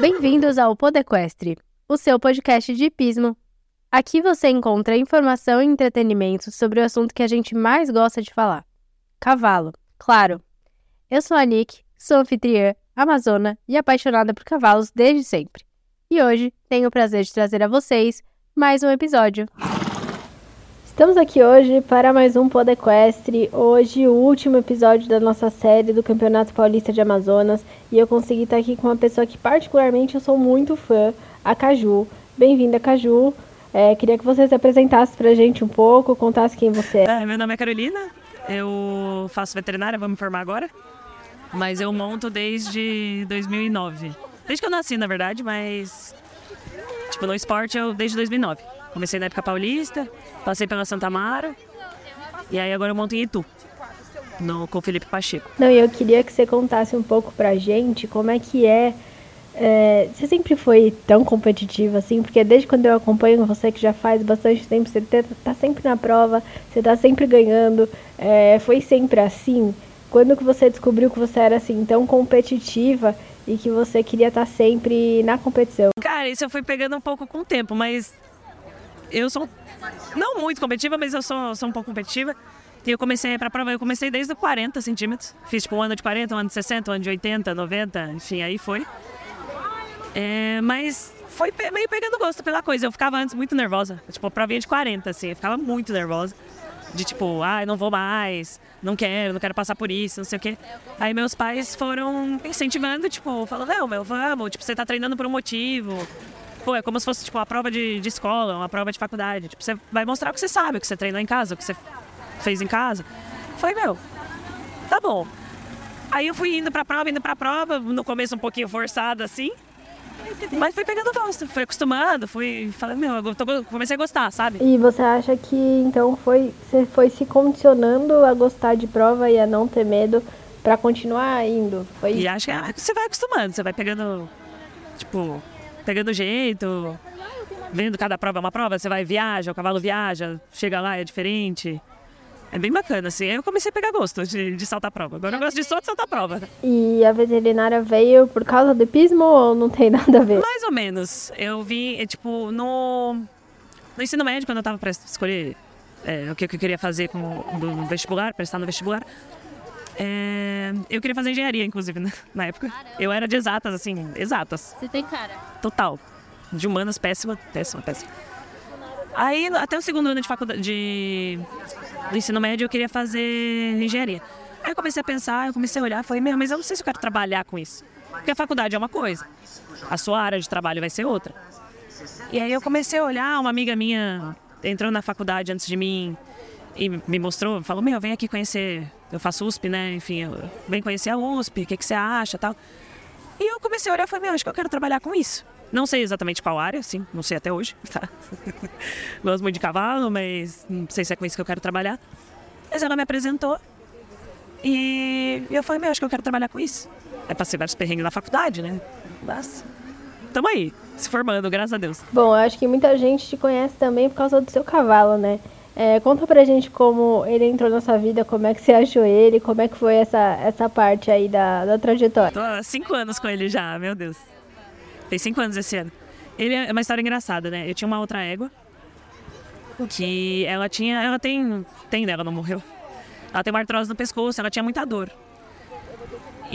Bem-vindos ao Podequestre, o seu podcast de hipismo. Aqui você encontra informação e entretenimento sobre o assunto que a gente mais gosta de falar: cavalo, claro. Eu sou a Nick, sou anfitriã, amazona e apaixonada por cavalos desde sempre. E hoje tenho o prazer de trazer a vocês mais um episódio. Estamos aqui hoje para mais um Podequestre. Hoje, o último episódio da nossa série do Campeonato Paulista de Amazonas. E eu consegui estar aqui com uma pessoa que, particularmente, eu sou muito fã, a Caju. Bem-vinda, Caju. É, queria que você se apresentasse para a gente um pouco, contasse quem você é. é. Meu nome é Carolina, eu faço veterinária, vou me formar agora. Mas eu monto desde 2009. Desde que eu nasci, na verdade, mas. Tipo, no esporte eu desde 2009. Comecei na época paulista, passei pela Santa Mara e aí agora eu monto em Itu, no, com o Felipe Pacheco. Não, e eu queria que você contasse um pouco pra gente como é que é, é. Você sempre foi tão competitiva assim? Porque desde quando eu acompanho você, que já faz bastante tempo, você tá sempre na prova, você tá sempre ganhando. É, foi sempre assim? Quando que você descobriu que você era assim tão competitiva e que você queria estar tá sempre na competição? Cara, isso eu fui pegando um pouco com o tempo, mas eu sou não muito competitiva, mas eu sou, sou um pouco competitiva. E eu comecei para prova, eu comecei desde 40 centímetros. Fiz tipo um ano de 40, um ano de 60, um ano de 80, 90, enfim, aí foi. É, mas foi meio pegando gosto pela coisa. Eu ficava antes muito nervosa. Tipo, provinha de 40, assim, eu ficava muito nervosa. De tipo, ah, não vou mais, não quero, não quero passar por isso, não sei o quê. Aí meus pais foram incentivando, tipo, falando, não, meu, vamos, tipo, você tá treinando por um motivo, Pô, é como se fosse tipo uma prova de, de escola, uma prova de faculdade. Tipo, você vai mostrar o que você sabe, o que você treinou em casa, o que você fez em casa. Foi meu, tá bom. Aí eu fui indo pra prova, indo pra prova, no começo um pouquinho forçada assim. Mas fui pegando gosto, fui acostumando, fui falando, meu, eu tô, comecei a gostar, sabe? E você acha que então foi, você foi se condicionando a gostar de prova e a não ter medo para continuar indo? Foi E acho que é, você vai acostumando, você vai pegando, tipo, pegando jeito, vendo cada prova é uma prova, você vai viaja, o cavalo viaja, chega lá, é diferente. É bem bacana, assim. Eu comecei a pegar gosto de, de saltar prova. Agora eu gosto de só de saltar prova. E a veterinária veio por causa do hipismo ou não tem nada a ver? Mais ou menos. Eu vi, é, tipo, no, no ensino médio, quando eu tava para escolher é, o que eu queria fazer com, no vestibular, prestar no vestibular, é, eu queria fazer engenharia, inclusive, né, na época. Eu era de exatas, assim, exatas. Você tem cara? Total. De humanas, péssima, péssima, péssima. Aí, até o segundo ano de faculdade, de, do ensino médio, eu queria fazer engenharia. Aí eu comecei a pensar, eu comecei a olhar, falei, meu, mas eu não sei se eu quero trabalhar com isso. Porque a faculdade é uma coisa, a sua área de trabalho vai ser outra. E aí eu comecei a olhar, uma amiga minha entrou na faculdade antes de mim, e me mostrou, falou, meu, vem aqui conhecer, eu faço USP, né? Enfim, vem conhecer a USP, o que, que você acha tal. E eu comecei a olhar e falei, meu, acho que eu quero trabalhar com isso. Não sei exatamente qual área, sim, não sei até hoje, tá? Gosto muito de cavalo, mas não sei se é com isso que eu quero trabalhar. Mas ela me apresentou e eu falei, meu, acho que eu quero trabalhar com isso. É passei vários perrengues na faculdade, né? Mas tamo aí, se formando, graças a Deus. Bom, eu acho que muita gente te conhece também por causa do seu cavalo, né? É, conta pra gente como ele entrou na sua vida, como é que você achou ele, como é que foi essa, essa parte aí da, da trajetória. Tô há cinco anos com ele já, meu Deus. Fez cinco anos esse ano. Ele é uma história engraçada, né? Eu tinha uma outra égua que ela tinha, ela tem, tem, né? Ela não morreu. Ela tem uma artrose no pescoço, ela tinha muita dor.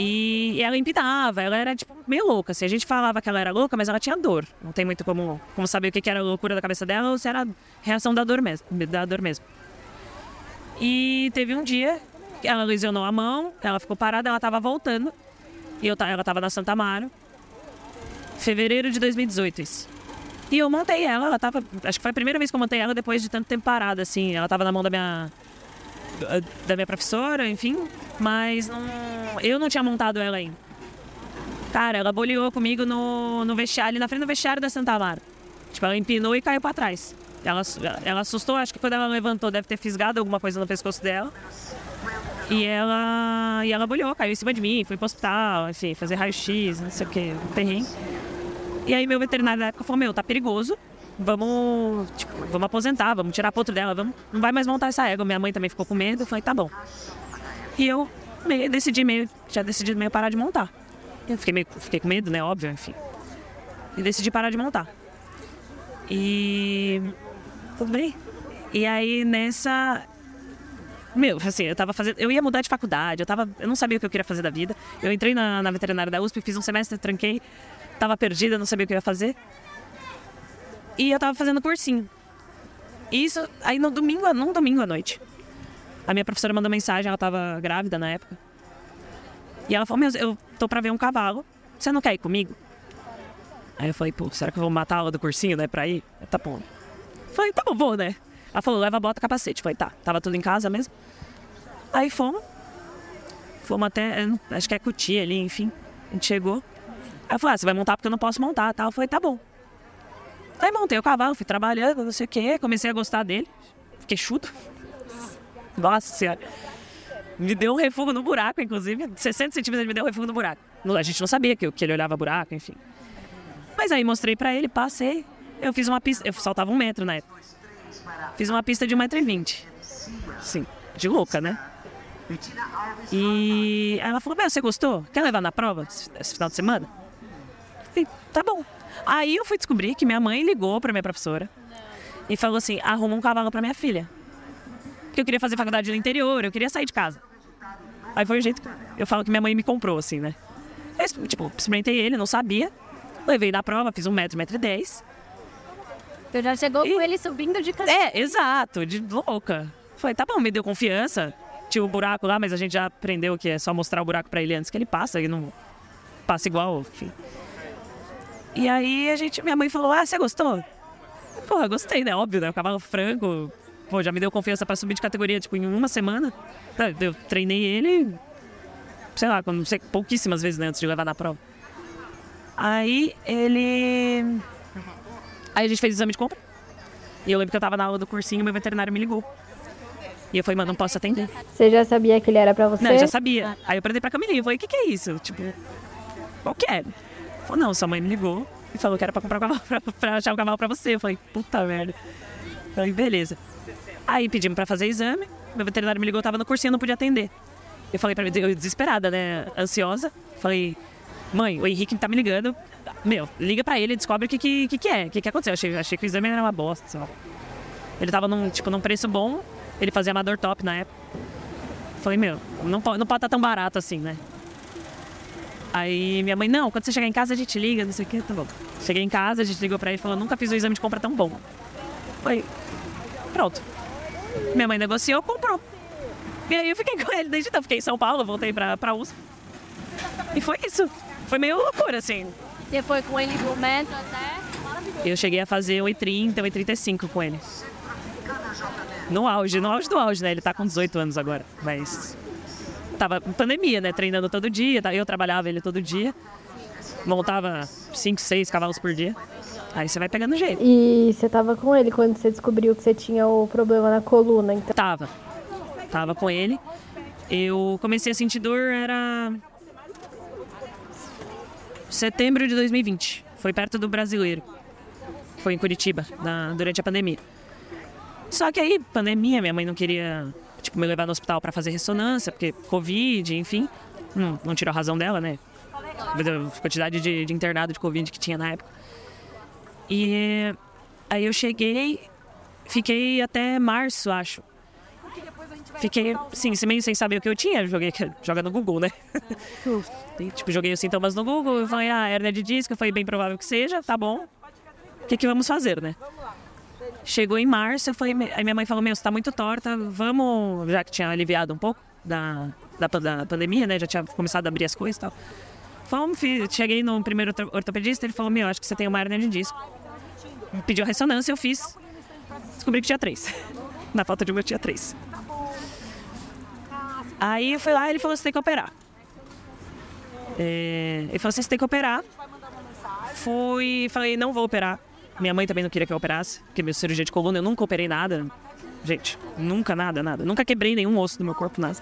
E ela empinava, ela era tipo meio louca. Assim. A gente falava que ela era louca, mas ela tinha dor. Não tem muito como, como saber o que, era loucura da cabeça dela ou se era reação da dor mesmo. Da dor mesmo. E teve um dia que ela lesionou a mão, ela ficou parada, ela estava voltando. E eu, ela estava na Santa Amaro. Fevereiro de 2018, isso. E eu montei ela, ela tava. Acho que foi a primeira vez que eu montei ela depois de tanto tempo parada, assim. Ela estava na mão da minha. Da minha professora, enfim. Mas não, eu não tinha montado ela ainda. Cara, ela boleou comigo no, no vestiário, na frente do vestiário da Santa Amaro. Tipo, ela empinou e caiu para trás. Ela, ela assustou, acho que quando ela levantou deve ter fisgado alguma coisa no pescoço dela. E ela, e ela boleou, caiu em cima de mim, fui pro hospital, enfim, fazer raio-x, não sei o que, terreno. E aí meu veterinário na época falou, meu, tá perigoso, vamos, tipo, vamos aposentar, vamos tirar potro dela, vamos, não vai mais montar essa égua. Minha mãe também ficou com medo, falei, tá bom. E eu meio, decidi meio, já decidi meio parar de montar. Eu fiquei, meio, fiquei com medo, né? Óbvio, enfim. E decidi parar de montar. E. Tudo bem? E aí nessa. Meu, assim, eu tava fazendo. Eu ia mudar de faculdade, eu tava. Eu não sabia o que eu queria fazer da vida. Eu entrei na, na veterinária da USP, fiz um semestre, tranquei, tava perdida, não sabia o que eu ia fazer. E eu tava fazendo cursinho. E isso, aí no domingo, num domingo à noite, a minha professora mandou mensagem, ela tava grávida na época. E ela falou, meu, eu tô pra ver um cavalo, você não quer ir comigo? Aí eu falei, pô, será que eu vou matar a aula do cursinho, né, pra ir? Tá bom. Falei, tá bom, vou, né? Ela falou, leva a bota capacete. Falei, tá, tava tudo em casa mesmo. Aí fomos. Fomos até, acho que é Cutia ali, enfim. A gente chegou. Aí eu falei, ah, você vai montar porque eu não posso montar, tá? Eu falei, tá bom. Aí montei o cavalo, fui trabalhando, não sei o quê, comecei a gostar dele. Fiquei chuto. Nossa senhora. Me deu um refugo no buraco, inclusive. 60 centímetros ele me deu um refugo no buraco. A gente não sabia que, ele olhava buraco, enfim. Mas aí mostrei pra ele, passei. Eu fiz uma pista, eu saltava um metro na época. Fiz uma pista de 1,20m. Sim, de louca, né? E ela falou, meu, você gostou? Quer levar na prova esse final de semana? Falei, tá bom. Aí eu fui descobrir que minha mãe ligou pra minha professora e falou assim, arruma um cavalo pra minha filha. Porque eu queria fazer faculdade no interior, eu queria sair de casa. Aí foi o jeito que eu falo que minha mãe me comprou, assim, né? Eu, tipo, experimentei ele, não sabia. Levei na prova, fiz um metro, metro e dez. Você já chegou e... com ele subindo de casa. É, exato, de louca. Foi, tá bom, me deu confiança. Tinha o um buraco lá, mas a gente já aprendeu que é só mostrar o buraco para ele antes que ele passa, ele não passa igual, enfim. E aí a gente, minha mãe falou: "Ah, você gostou?" Porra, gostei, né? Óbvio, né? O cavalo franco, pô, já me deu confiança para subir de categoria, tipo, em uma semana. Eu treinei ele, sei lá, não sei, pouquíssimas vezes né, antes de levar na prova. Aí ele Aí a gente fez o exame de compra. E eu lembro que eu tava na aula do cursinho e meu veterinário me ligou. E eu falei, mano, não posso atender. Você já sabia que ele era pra você? Não, eu já sabia. Aí eu perguntei pra Camilinha, eu falei, o que, que é isso? Tipo, qual que é? Falou, não, sua mãe me ligou e falou que era pra comprar um cavalo, pra, pra achar um cavalo pra você. Eu falei, puta merda. Eu falei, beleza. Aí pedimos pra fazer exame, meu veterinário me ligou, eu tava no cursinho, não podia atender. Eu falei pra mim, eu desesperada, né, ansiosa. Falei, mãe, o Henrique tá me ligando, meu, liga pra ele descobre o que, que, que, que é, o que, que aconteceu. Achei, achei que o exame era uma bosta, só. Ele tava num, tipo, num preço bom, ele fazia amador top na época. Falei, meu, não pode, não pode estar tá tão barato assim, né? Aí minha mãe, não, quando você chegar em casa a gente liga, não sei o que, tá bom. Cheguei em casa, a gente ligou pra ele e falou, nunca fiz um exame de compra tão bom. Foi, pronto. Minha mãe negociou, comprou. E aí eu fiquei com ele desde então. Fiquei em São Paulo, voltei pra, pra USP. E foi isso. Foi meio loucura, assim. Você foi com ele pro metro até? Eu cheguei a fazer 8,30, 8,35 com ele. No auge, no auge do auge, né? Ele tá com 18 anos agora, mas tava pandemia, né? Treinando todo dia, eu trabalhava ele todo dia. Montava 5, 6 cavalos por dia. Aí você vai pegando jeito. E você tava com ele quando você descobriu que você tinha o problema na coluna, então? Tava. Tava com ele. Eu comecei a sentir dor, era setembro de 2020. Foi perto do brasileiro. Foi em Curitiba, na, durante a pandemia. Só que aí, pandemia, minha mãe não queria tipo, me levar no hospital para fazer ressonância, porque Covid, enfim. Não, não tirou a razão dela, né? A quantidade de, de internado de Covid que tinha na época. E aí eu cheguei, fiquei até março, acho. Fiquei, sim, meio sem saber o que eu tinha. Joguei, joga no Google, né? e, tipo, joguei os sintomas no Google. Falei, ah, hernia de disco. Foi bem provável que seja, tá bom. O que, que vamos fazer, né? Chegou em março, eu aí minha mãe falou, meu, você tá muito torta, vamos, já que tinha aliviado um pouco da, da, da pandemia, né? Já tinha começado a abrir as coisas e tal. Fomos, cheguei no primeiro ortopedista, ele falou, meu, acho que você tem uma hernia de disco. Pediu a ressonância, eu fiz. Descobri que tinha três. Na falta de uma, eu tinha três. Aí eu fui lá e ele falou: você tem que operar. É, ele falou assim: você tem que operar. Fui, falei: não vou operar. Minha mãe também não queria que eu operasse, porque meu cirurgia de coluna eu nunca operei nada. Gente, nunca nada, nada. Nunca quebrei nenhum osso do meu corpo, nada.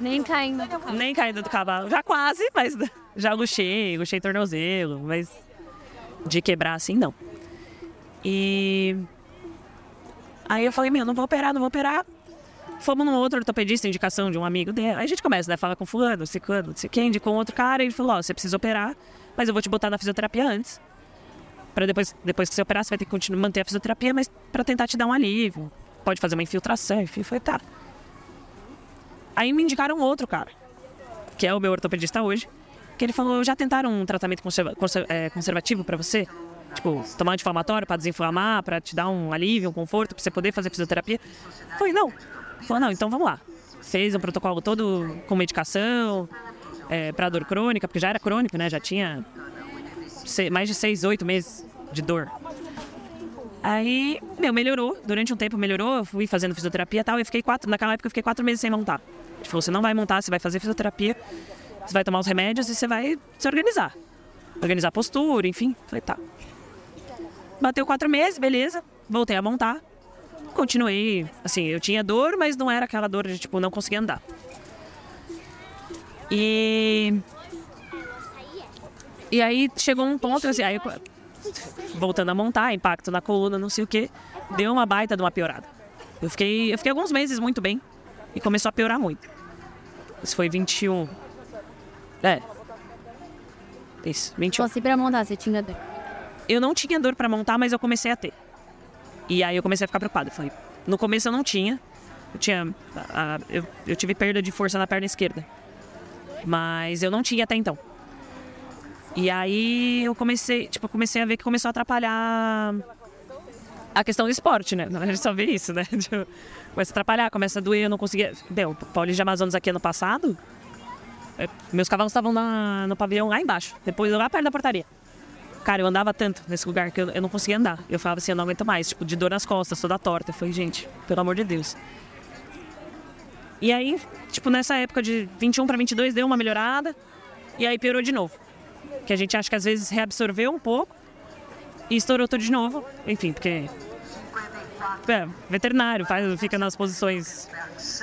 Nem caindo do cavalo. Nem caindo do cavalo. Já quase, mas já luxei, luxei tornozelo, mas de quebrar assim, não. E aí eu falei, meu, não vou operar, não vou operar. Fomos num outro ortopedista, indicação de um amigo dele. Aí a gente começa, né? Fala com fulano, ciclano, não sei quem, indicou um outro cara. E ele falou, ó, oh, você precisa operar, mas eu vou te botar na fisioterapia antes. Para depois, depois que você operar, você vai ter que continuar, manter a fisioterapia, mas para tentar te dar um alívio. Pode fazer uma infiltração, enfim, foi tá. Aí me indicaram outro cara, que é o meu ortopedista hoje, que ele falou: já tentaram um tratamento conserva é, conservativo para você? Tipo, tomar anti-inflamatório para desinflamar, para te dar um alívio, um conforto, para você poder fazer fisioterapia? Foi, não. Falou, não, então vamos lá. Fez um protocolo todo com medicação, é, para dor crônica, porque já era crônico, né? Já tinha mais de seis, oito meses de dor. Aí, meu, melhorou. Durante um tempo melhorou. Eu fui fazendo fisioterapia e tal. Eu fiquei quatro, naquela época eu fiquei quatro meses sem montar. Ele falou: você não vai montar, você vai fazer fisioterapia, você vai tomar os remédios e você vai se organizar. Organizar a postura, enfim. Falei, tá. Bateu quatro meses, beleza. Voltei a montar. Continuei, assim, eu tinha dor, mas não era aquela dor de tipo, não conseguia andar. E. E aí chegou um ponto, assim, aí, voltando a montar, impacto na coluna, não sei o que, deu uma baita de uma piorada. Eu fiquei, eu fiquei alguns meses muito bem e começou a piorar muito. Isso foi 21. É. Isso, 21. Fosse pra montar, você tinha dor? Eu não tinha dor para montar, mas eu comecei a ter. E aí eu comecei a ficar preocupada. Falei, no começo eu não tinha. Eu tinha. A, a, eu, eu tive perda de força na perna esquerda. Mas eu não tinha até então. E aí eu comecei, tipo, comecei a ver que começou a atrapalhar a questão do esporte, né? A gente só vê isso, né? Tipo, começa a atrapalhar, começa a doer, eu não conseguia. Deu, Paulista de Amazonas aqui ano passado, é, meus cavalos estavam no pavilhão lá embaixo, depois lá perto da portaria. Cara, eu andava tanto nesse lugar que eu, eu não conseguia andar. Eu falava assim, eu não aguento mais, tipo, de dor nas costas, toda torta. Eu falei, gente, pelo amor de Deus. E aí, tipo, nessa época de 21 para 22 deu uma melhorada e aí piorou de novo. Que a gente acha que às vezes reabsorveu um pouco e estourou tudo de novo. Enfim, porque é, veterinário, faz, fica nas posições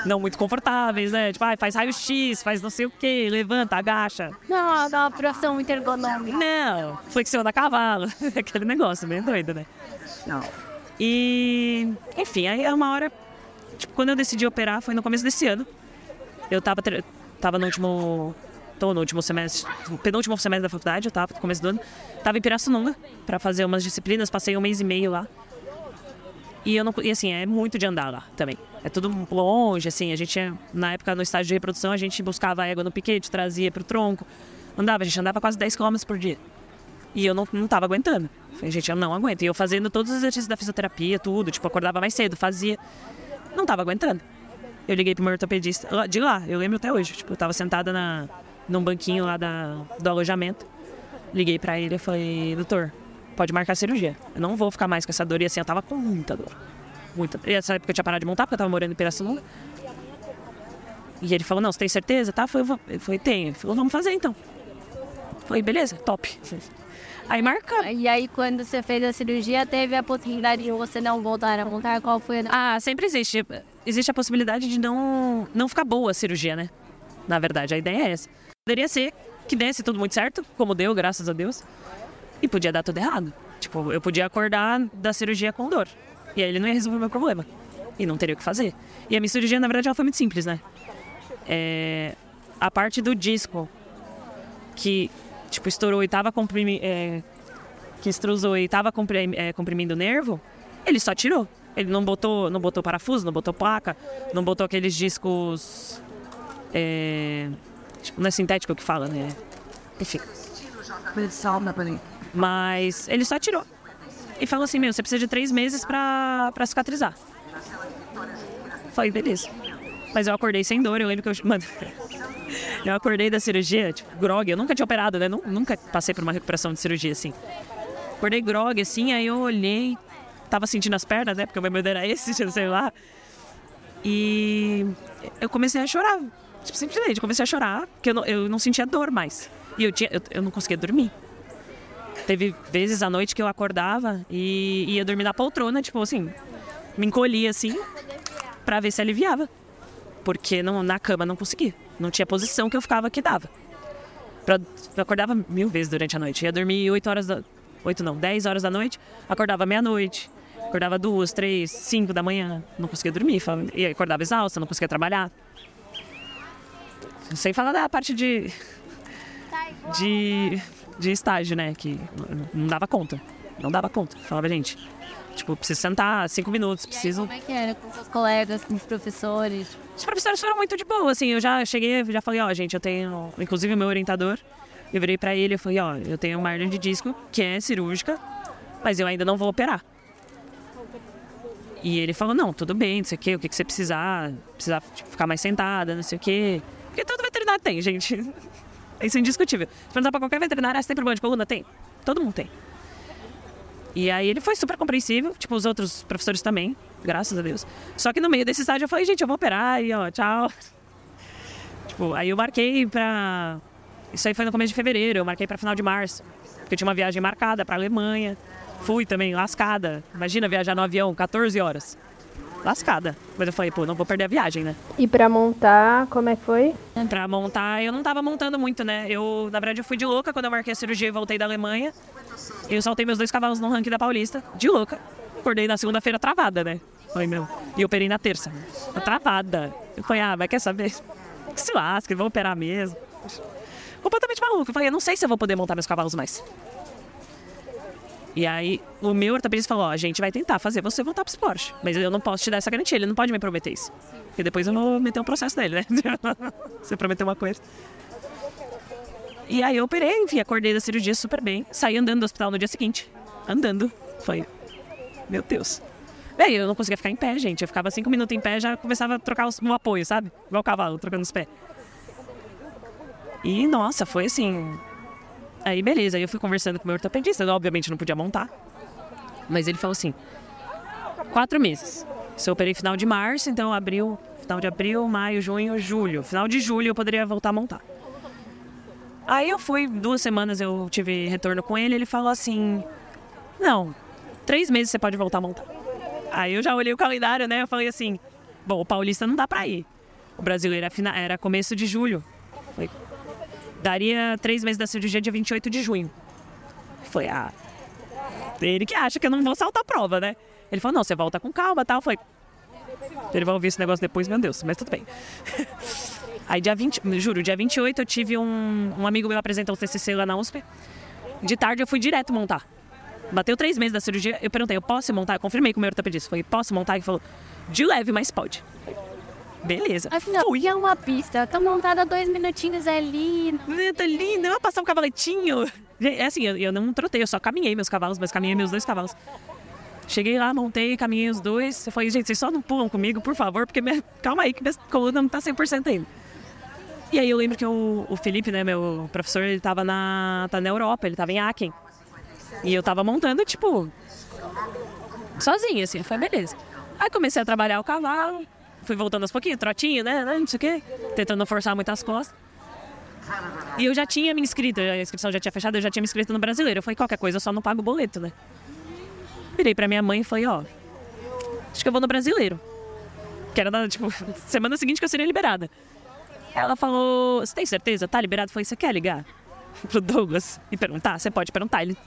não muito confortáveis, né? Tipo, ah, faz raio-x, faz não sei o que, levanta, agacha. Não, dá uma profissão muito ergonômica. Não, flexiona cavalo. Aquele negócio meio doido, né? Não. E, enfim, aí é uma hora. Tipo, quando eu decidi operar foi no começo desse ano. Eu tava, tava no último. Tô no último semestre, penúltimo semestre da faculdade, eu tava no começo do ano. Tava em Pirassununga para fazer umas disciplinas, passei um mês e meio lá. E eu não, e assim, é muito de andar lá também. É tudo longe, assim, a gente na época no estágio de reprodução, a gente buscava égua no piquete, trazia pro tronco. Andava, a gente andava quase 10 km por dia. E eu não, não tava aguentando. Falei, gente, eu não aguento. E eu fazendo todos os exercícios da fisioterapia, tudo, tipo, acordava mais cedo, fazia. Não tava aguentando. Eu liguei pro meu ortopedista, de lá, eu lembro até hoje. Tipo, eu tava sentada na, num banquinho lá da, do alojamento. Liguei para ele e falei, doutor, pode marcar cirurgia. Eu não vou ficar mais com essa dor. E assim, eu tava com muita dor. Muita. E essa época eu tinha parado de montar, porque eu tava morando em Pirassununga. E ele falou, não, você tem certeza? Tá, foi, eu falei, tenho. Ele falou, vamos fazer então. Falei, beleza, top. Aí marca. E aí, quando você fez a cirurgia, teve a possibilidade de você não voltar a montar? Qual foi a... Ah, sempre existe. Existe a possibilidade de não, não ficar boa a cirurgia, né? Na verdade, a ideia é essa. Poderia ser que desse tudo muito certo, como deu, graças a Deus. E podia dar tudo errado. Tipo, eu podia acordar da cirurgia com dor. E aí ele não ia resolver o meu problema. E não teria o que fazer. E a minha cirurgia, na verdade, ela foi muito simples, né? É, a parte do disco que, tipo, estourou e tava comprimindo... É, que extrusou e tava comprim, é, comprimindo o nervo, ele só tirou. Ele não botou, não botou parafuso, não botou placa, não botou aqueles discos... É, tipo, não é sintético que fala, né? Enfim. Mas ele só tirou. E falou assim, meu, você precisa de três meses pra, pra cicatrizar. Falei, beleza. Mas eu acordei sem dor, eu lembro que eu. Mano, eu acordei da cirurgia, tipo, grog. Eu nunca tinha operado, né? Nunca passei por uma recuperação de cirurgia assim. Acordei grog, assim, aí eu olhei, tava sentindo as pernas, né? Porque o meu medo era esse, sei lá. E eu comecei a chorar. Tipo, simplesmente, comecei a chorar, porque eu não, eu não sentia dor mais. E eu, tinha, eu, eu não conseguia dormir. Teve vezes à noite que eu acordava e ia dormir na poltrona, tipo assim, me encolhia assim, para ver se aliviava. Porque não, na cama não conseguia. Não tinha posição que eu ficava que dava. Pra, eu acordava mil vezes durante a noite. Ia dormir 8 horas da. 8 não, 10 horas da noite, acordava meia-noite. Acordava duas, três, cinco da manhã. Não conseguia dormir. E acordava exausta, não conseguia trabalhar. Sem falar da parte de. de de estágio, né? Que não dava conta. Não dava conta. Falava, gente, tipo, preciso sentar cinco minutos, preciso. Como é que era com seus colegas, com os professores? Os professores foram muito de boa, assim, eu já cheguei, já falei, ó, gente, eu tenho, inclusive o meu orientador, eu virei pra ele e falei, ó, eu tenho uma hernia de disco que é cirúrgica, mas eu ainda não vou operar. E ele falou, não, tudo bem, não sei o quê, o que, que você precisar, precisar tipo, ficar mais sentada, não sei o quê. Porque todo veterinário tem, gente. Isso é indiscutível. Se perguntar pra qualquer veterinário, ah, você tem problema de coluna? Tem. Todo mundo tem. E aí ele foi super compreensível, tipo os outros professores também, graças a Deus. Só que no meio desse estágio eu falei, gente, eu vou operar e ó, tchau. Tipo, aí eu marquei pra. Isso aí foi no começo de fevereiro, eu marquei pra final de março. Porque eu tinha uma viagem marcada pra Alemanha. Fui também, lascada. Imagina viajar no avião, 14 horas. Lascada. Mas eu falei, pô, não vou perder a viagem, né? E pra montar, como é que foi? Pra montar, eu não tava montando muito, né? Eu, na verdade, eu fui de louca quando eu marquei a cirurgia e voltei da Alemanha. Eu saltei meus dois cavalos no ranking da Paulista, de louca. Acordei na segunda-feira travada, né? Foi meu. E operei na terça. Travada. Eu falei, ah, mas quer saber? Que se lasca, vou operar mesmo. Completamente maluco. Eu falei, eu não sei se eu vou poder montar meus cavalos mais. E aí, o meu ortopedista falou: a gente vai tentar fazer você voltar pro esporte. Mas eu não posso te dar essa garantia, ele não pode me prometer isso. Porque depois eu vou meter um processo nele, né? você prometeu uma coisa. E aí eu operei, enfim, acordei da cirurgia super bem. Saí andando do hospital no dia seguinte. Andando. Foi. Meu Deus. Bem, eu não conseguia ficar em pé, gente. Eu ficava cinco minutos em pé já começava a trocar o apoio, sabe? Igual o cavalo, trocando os pés. E, nossa, foi assim, Aí beleza, aí eu fui conversando com o meu ortopedista, eu, obviamente não podia montar. Mas ele falou assim: quatro meses. Se eu operei final de março, então abril, final de abril, maio, junho, julho. Final de julho eu poderia voltar a montar. Aí eu fui, duas semanas eu tive retorno com ele, ele falou assim: Não, três meses você pode voltar a montar. Aí eu já olhei o calendário, né? Eu falei assim: Bom, o paulista não dá pra ir. O brasileiro era começo de julho. Daria três meses da cirurgia dia 28 de junho. Foi ah, ele que acha que eu não vou saltar a prova, né? Ele falou, não, você volta com calma, tal. Foi. Ele vai ouvir esse negócio depois, meu Deus, mas tudo bem. Aí dia 20, juro, dia 28 eu tive um, um amigo meu apresentou o TCC lá na USP. De tarde eu fui direto montar. Bateu três meses da cirurgia, eu perguntei, eu posso montar? Eu confirmei com o meu ortopedista. Falei, posso montar? Ele falou, de leve, mas pode. Beleza. Afinal, Fui. é uma pista. Tá montada dois minutinhos ali. Tá lindo. Eu vou passar um cavaletinho. É assim, eu, eu não trotei, eu só caminhei meus cavalos, mas caminhei meus dois cavalos. Cheguei lá, montei, caminhei os dois. Eu falei, gente, vocês só não pulam comigo, por favor, porque minha... calma aí, que minha coluna não tá 100% ainda. E aí eu lembro que o, o Felipe, né, meu professor, ele tava na, tá na Europa, ele tava em Aachen. E eu tava montando, tipo, sozinha, assim. Foi beleza. Aí comecei a trabalhar o cavalo, fui voltando aos pouquinhos, trotinho, né, né? Não sei o quê. Tentando forçar muitas costas. E eu já tinha me inscrito, a inscrição já tinha fechado, eu já tinha me inscrito no brasileiro. Eu falei, qualquer coisa, eu só não pago o boleto, né? Virei pra minha mãe e falei, ó, acho que eu vou no brasileiro. Que era, na, tipo, semana seguinte que eu seria liberada. Ela falou, você tem certeza? Tá liberado? Eu falei, você quer ligar pro Douglas e perguntar? Você pode perguntar. Ele...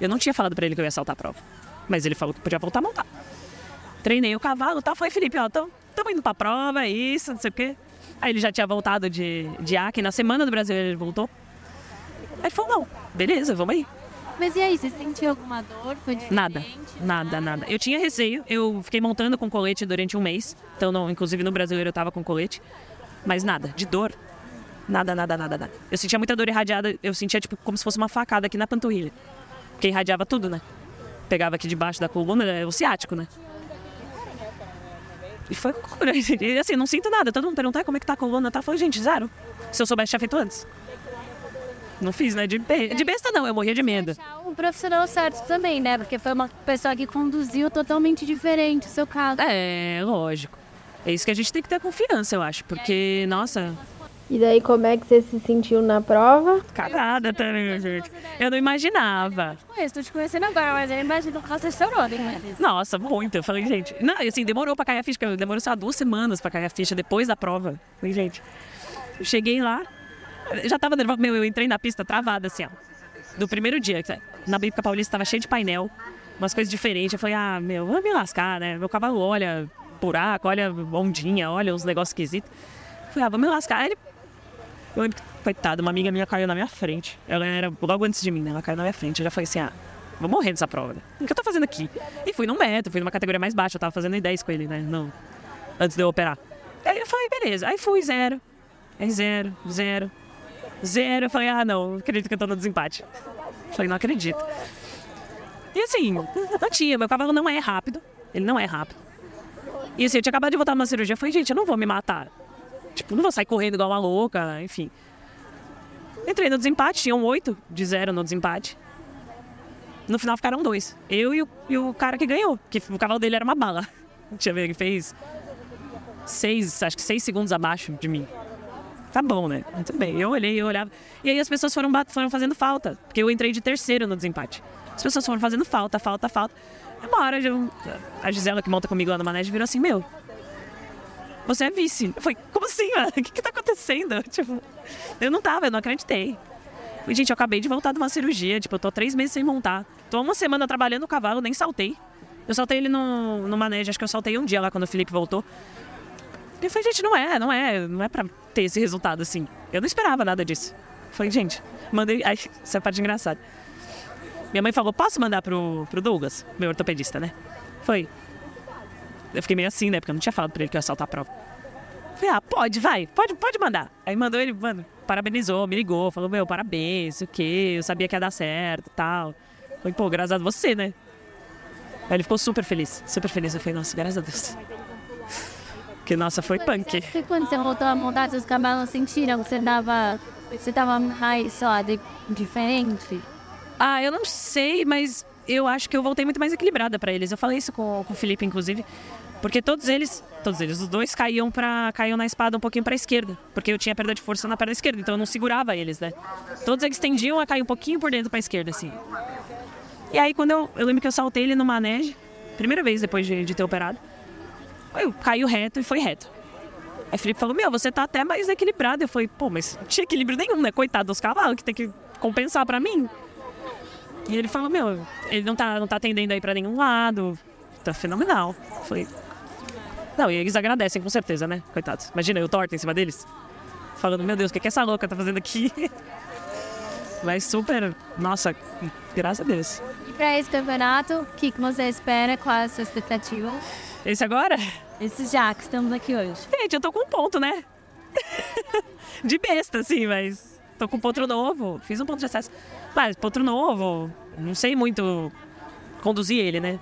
Eu não tinha falado pra ele que eu ia saltar a prova. Mas ele falou que podia voltar a montar. Treinei o cavalo e tal. Falei, Felipe, ó, tô, estamos indo pra prova, isso, não sei o quê. Aí ele já tinha voltado de, de Acre, na semana do Brasil ele voltou. Aí ele falou, não, beleza, vamos aí. Mas e aí, você sentiu alguma dor? Foi nada, nada, nada. Eu tinha receio, eu fiquei montando com colete durante um mês. Então, não, inclusive no brasileiro eu tava com colete. Mas nada, de dor, nada, nada, nada, nada. Eu sentia muita dor irradiada, eu sentia tipo como se fosse uma facada aqui na panturrilha. Porque irradiava tudo, né? Pegava aqui debaixo da coluna, é o ciático, né? E foi loucura. E assim, não sinto nada. Todo mundo perguntar como é que tá a coluna, tá? Eu falei, gente, zero. Se eu soubesse, tinha feito antes. Não fiz, né? De, be... de besta não, eu morria de medo. Um profissional certo também, né? Porque foi uma pessoa que conduziu totalmente diferente o seu caso. É, lógico. É isso que a gente tem que ter confiança, eu acho. Porque, nossa, e daí, como é que você se sentiu na prova? Cagada também, gente. Eu não imaginava. Tô te conhecendo agora, mas eu imagino que você chorou, né? Nossa, muito. Eu falei, gente... Não, assim, demorou pra cair a ficha. Demorou, sei lá, duas semanas pra cair a ficha depois da prova. Falei, gente... Eu cheguei lá, já tava nervosa. Meu, eu entrei na pista travada, assim, ó. Do primeiro dia. Na Bíblica Paulista tava cheio de painel, umas coisas diferentes. Eu falei, ah, meu, vou me lascar, né? Meu cavalo olha buraco, olha ondinha, olha uns negócios esquisitos. Falei, ah, vou me lascar. Aí ele eu lembro que, coitada, uma amiga minha caiu na minha frente. Ela era logo antes de mim, né? Ela caiu na minha frente. Eu já falei assim, ah, vou morrer nessa prova, né? O que eu tô fazendo aqui? E fui num metro, fui numa categoria mais baixa, eu tava fazendo em 10 com ele, né? Não, antes de eu operar. Aí eu falei, beleza. Aí fui, zero. Aí zero, zero, zero. Eu falei, ah, não, acredito que eu tô no desempate. Eu falei, não acredito. E assim, não tinha, meu cavalo não é rápido. Ele não é rápido. E assim, eu tinha acabado de voltar numa cirurgia. Eu falei, gente, eu não vou me matar. Tipo, não vou sair correndo igual uma louca, enfim. Entrei no desempate, tinham oito de zero no desempate. No final ficaram dois. Eu e o, e o cara que ganhou, que o cavalo dele era uma bala. Deixa eu ver, ele fez seis, acho que seis segundos abaixo de mim. Tá bom, né? Tudo bem. Eu olhei, eu olhava. E aí as pessoas foram, foram fazendo falta, porque eu entrei de terceiro no desempate. As pessoas foram fazendo falta, falta, falta. Uma hora eu, a Gisela, que monta comigo lá no Manege, virou assim: Meu, você é vice. Eu falei: Como assim, mano? O que, que tá acontecendo? Tipo, eu não tava, eu não acreditei. Falei, gente, eu acabei de voltar de uma cirurgia. Tipo, eu tô três meses sem montar. Tô uma semana trabalhando o cavalo, nem saltei. Eu saltei ele no, no manejo, acho que eu saltei um dia lá quando o Felipe voltou. E eu falei, gente, não é, não é, não é pra ter esse resultado assim. Eu não esperava nada disso. Eu falei, gente, mandei. Ai, é parte engraçada. Minha mãe falou, posso mandar pro, pro Douglas, meu ortopedista, né? Foi. Eu fiquei meio assim, né? Porque eu não tinha falado pra ele que eu ia saltar a prova. Falei, ah, pode, vai, pode, pode mandar. Aí mandou ele, mano, parabenizou, me ligou, falou, meu, parabéns, o quê? Eu sabia que ia dar certo e tal. Falei, pô, graças a você, né? Aí ele ficou super feliz, super feliz. Eu falei, nossa, graças a Deus. Porque, nossa, foi punk. E quando você voltou a montar, seus cabelos sentiram que você tava, você tava mais, sei lá, de, diferente? Ah, eu não sei, mas eu acho que eu voltei muito mais equilibrada para eles. Eu falei isso com, com o Felipe, inclusive. Porque todos eles, todos eles, os dois caíam para caíam na espada um pouquinho para a esquerda, porque eu tinha perda de força na perna esquerda, então eu não segurava eles, né? Todos eles tendiam a cair um pouquinho por dentro para a esquerda assim. E aí quando eu, eu lembro que eu saltei ele no manege, primeira vez depois de, de ter operado. Eu caí reto e foi reto. Aí o Felipe falou, meu, você tá até mais equilibrado. Eu falei, pô, mas não tinha equilíbrio nenhum, né? Coitado dos cavalos que tem que compensar pra mim. E ele falou, meu, ele não tá, não tá atendendo aí pra nenhum lado. Tá fenomenal. Eu falei. Não, e eles agradecem, com certeza, né? Coitados. Imagina, eu torto em cima deles. Falando, meu Deus, o que, que essa louca tá fazendo aqui? Mas super, nossa, graças a Deus. E pra esse campeonato, o que, que você espera? Qual é a sua expectativa? Esse agora? Esse já, que estamos aqui hoje. Gente, eu tô com um ponto, né? de besta, assim, mas tô com um ponto novo. Fiz um ponto de acesso. Mas, ponto novo, não sei muito conduzir ele, né?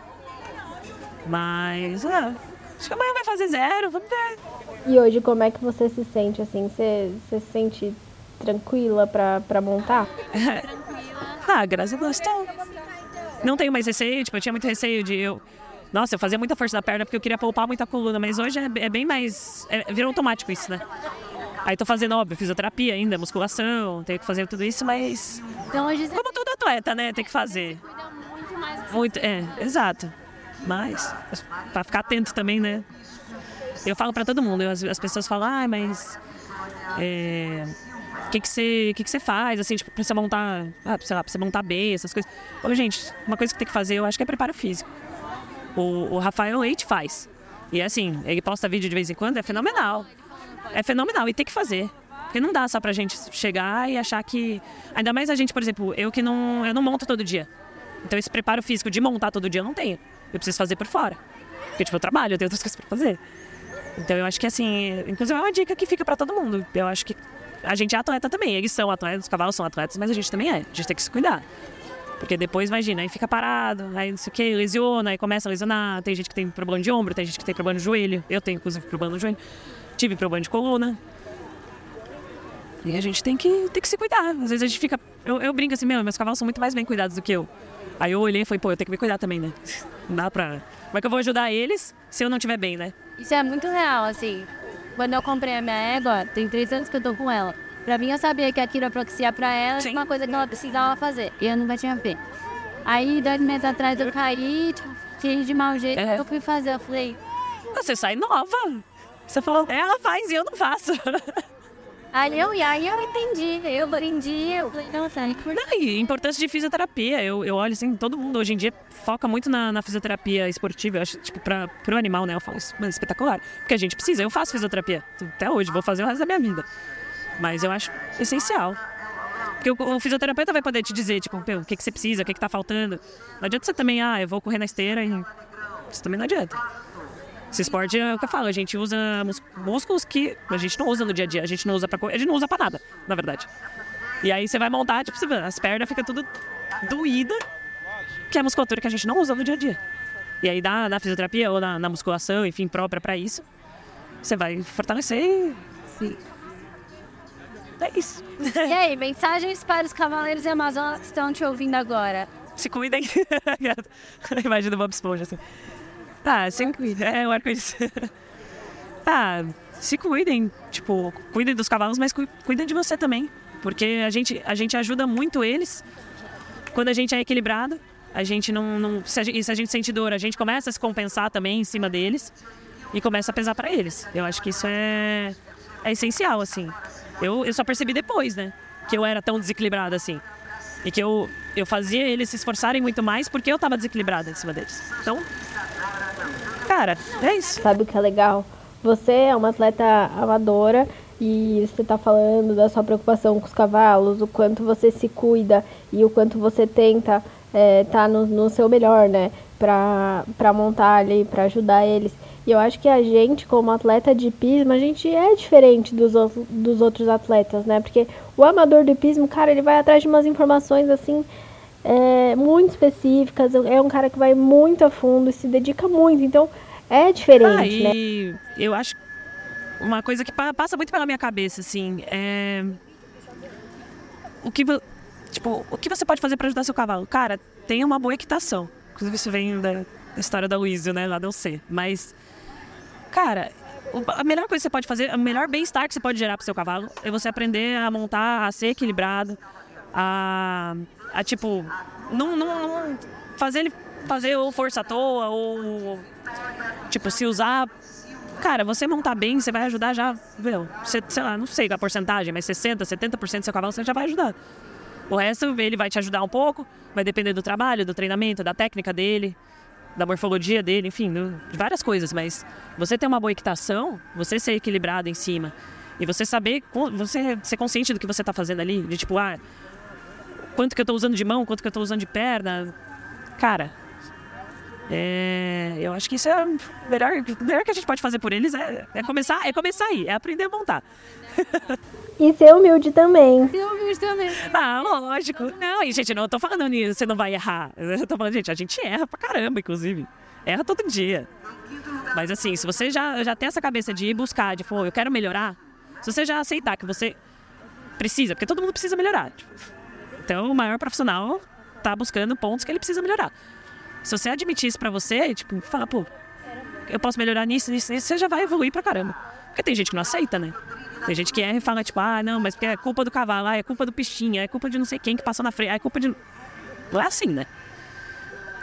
Mas, ah, acho que amanhã vai fazer zero, vamos ver. E hoje, como é que você se sente, assim? Você, você se sente tranquila pra, pra montar? ah, graças a Deus, tô. Não tenho mais receio, tipo, eu tinha muito receio de eu nossa, eu fazia muita força na perna porque eu queria poupar muita coluna, mas hoje é, é bem mais. É, virou automático isso, né? Aí tô fazendo, óbvio, fisioterapia ainda, musculação, tenho que fazer tudo isso, mas. Então hoje você... Atleta, né? Tem que fazer. Muito é, exato. Mas, pra ficar atento também, né? Eu falo pra todo mundo, eu, as, as, pessoas falam, ah, mas. É, o que que você, que que você faz, assim, tipo, pra você montar, ah, sei lá, pra você montar bem, essas coisas. Ô, gente, uma coisa que tem que fazer, eu acho que é preparo físico o, o Rafael Leite faz. E assim, ele posta vídeo de vez em quando, é fenomenal. É fenomenal e tem que fazer. Porque não dá só pra gente chegar e achar que. Ainda mais a gente, por exemplo, eu que não, eu não monto todo dia. Então esse preparo físico de montar todo dia eu não tenho. Eu preciso fazer por fora. Porque, tipo, eu trabalho, eu tenho outras coisas pra fazer. Então eu acho que assim, inclusive é uma dica que fica para todo mundo. Eu acho que a gente é atleta também, eles são atletas, os cavalos são atletas, mas a gente também é. A gente tem que se cuidar. Porque depois, imagina, aí fica parado, aí não sei o que, lesiona, aí começa a lesionar. Tem gente que tem problema de ombro, tem gente que tem problema de joelho. Eu tenho, inclusive, problema no joelho. Tive problema de coluna. E a gente tem que, tem que se cuidar. Às vezes a gente fica. Eu, eu brinco assim, meu, meus cavalos são muito mais bem cuidados do que eu. Aí eu olhei e falei, pô, eu tenho que me cuidar também, né? Não dá pra. Como é que eu vou ajudar eles se eu não estiver bem, né? Isso é muito real, assim. Quando eu comprei a minha égua, tem três anos que eu tô com ela. Pra mim, eu sabia que a quiropraxia pra ela Sim. era uma coisa que ela precisava fazer. E eu nunca tinha feito. Aí, dois meses atrás, eu caí, fiz de mau jeito. É. Eu fui fazer, eu falei... Você sai nova. Você falou, ela faz e eu não faço. Aí eu, aí eu entendi, eu aprendi, eu falei, nossa, é não, e importância de fisioterapia, eu, eu olho assim, todo mundo hoje em dia foca muito na, na fisioterapia esportiva, eu acho, tipo, pra, pro animal, né, eu falo isso, mas espetacular, porque a gente precisa, eu faço fisioterapia, até hoje, vou fazer o resto da minha vida. Mas eu acho essencial. Porque o, o fisioterapeuta vai poder te dizer, tipo, o que, que você precisa, o que, que tá faltando. Não adianta você também, ah, eu vou correr na esteira e. Isso também não adianta. Esse esporte é o que eu falo, a gente usa músculos que a gente não usa no dia a dia, a gente não usa pra correr, a gente não usa pra nada, na verdade. E aí você vai montar, tipo, as pernas ficam tudo doída, que é a musculatura que a gente não usa no dia a dia. E aí na, na fisioterapia ou na, na musculação, enfim, própria para isso, você vai fortalecer. Sim. É isso. E aí, mensagens para os cavaleiros e amazonas que estão te ouvindo agora? Se cuidem. Imagina o Bob Esponja assim. Tá, se cuidem. É, o arco-íris. tá, se cuidem. Tipo, cuidem dos cavalos, mas cuidem de você também. Porque a gente, a gente ajuda muito eles quando a gente é equilibrado. A gente não. não se, a gente, se a gente sente dor, a gente começa a se compensar também em cima deles e começa a pesar para eles. Eu acho que isso é, é essencial, assim. Eu, eu só percebi depois, né? Que eu era tão desequilibrada assim. E que eu, eu fazia eles se esforçarem muito mais porque eu tava desequilibrada em cima deles. Então, cara, é isso. Sabe o que é legal? Você é uma atleta amadora e você está falando da sua preocupação com os cavalos, o quanto você se cuida e o quanto você tenta estar é, tá no, no seu melhor, né? Para montar ali, para ajudar eles. E eu acho que a gente, como atleta de pismo, a gente é diferente dos, dos outros atletas, né? Porque o amador de pismo, cara, ele vai atrás de umas informações assim. É, muito específicas, é um cara que vai muito a fundo e se dedica muito, então é diferente, ah, né? Eu acho uma coisa que passa muito pela minha cabeça, assim, é o que tipo, o que você pode fazer para ajudar seu cavalo? Cara, tenha uma boa equitação. Inclusive isso vem da, história da Luísio, né, lá do C, mas cara, a melhor coisa que você pode fazer, o melhor bem-estar que você pode gerar pro seu cavalo é você aprender a montar, a ser equilibrado, a, a tipo, não, não, não fazer ele fazer ou força à toa ou tipo se usar Cara, você montar bem, você vai ajudar já, viu? Você, sei lá, não sei a porcentagem, mas 60%, 70% do seu cavalo você já vai ajudar. O resto, ele vai te ajudar um pouco, vai depender do trabalho, do treinamento, da técnica dele, da morfologia dele, enfim, de várias coisas. Mas você ter uma boa equitação, você ser equilibrado em cima e você saber, você ser consciente do que você está fazendo ali, de tipo, ah, quanto que eu estou usando de mão, quanto que eu estou usando de perna. Cara, é, eu acho que isso é o melhor, melhor que a gente pode fazer por eles é, é, começar, é começar aí, é aprender a montar. E ser humilde também. Ser humilde também. Ah, lógico. Não, e gente, não eu tô falando nisso, você não vai errar. Eu tô falando, gente, a gente erra pra caramba, inclusive. Erra todo dia. Mas assim, se você já, já tem essa cabeça de ir buscar, de, pô, eu quero melhorar, se você já aceitar que você precisa, porque todo mundo precisa melhorar. Então, o maior profissional tá buscando pontos que ele precisa melhorar. Se você admitir isso pra você, tipo, falar, pô, eu posso melhorar nisso, nisso, nisso, você já vai evoluir pra caramba. Porque tem gente que não aceita, né? Tem gente que erra e fala, tipo, ah, não, mas porque é culpa do cavalo, ah, é culpa do pichinha, é culpa de não sei quem que passou na frente, ah, é culpa de. Não é assim, né?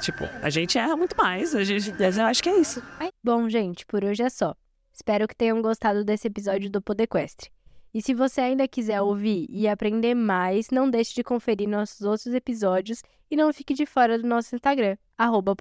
Tipo, a gente erra muito mais, a gente, eu acho que é isso. Bom, gente, por hoje é só. Espero que tenham gostado desse episódio do Podequestre. E se você ainda quiser ouvir e aprender mais, não deixe de conferir nossos outros episódios e não fique de fora do nosso Instagram, arroba.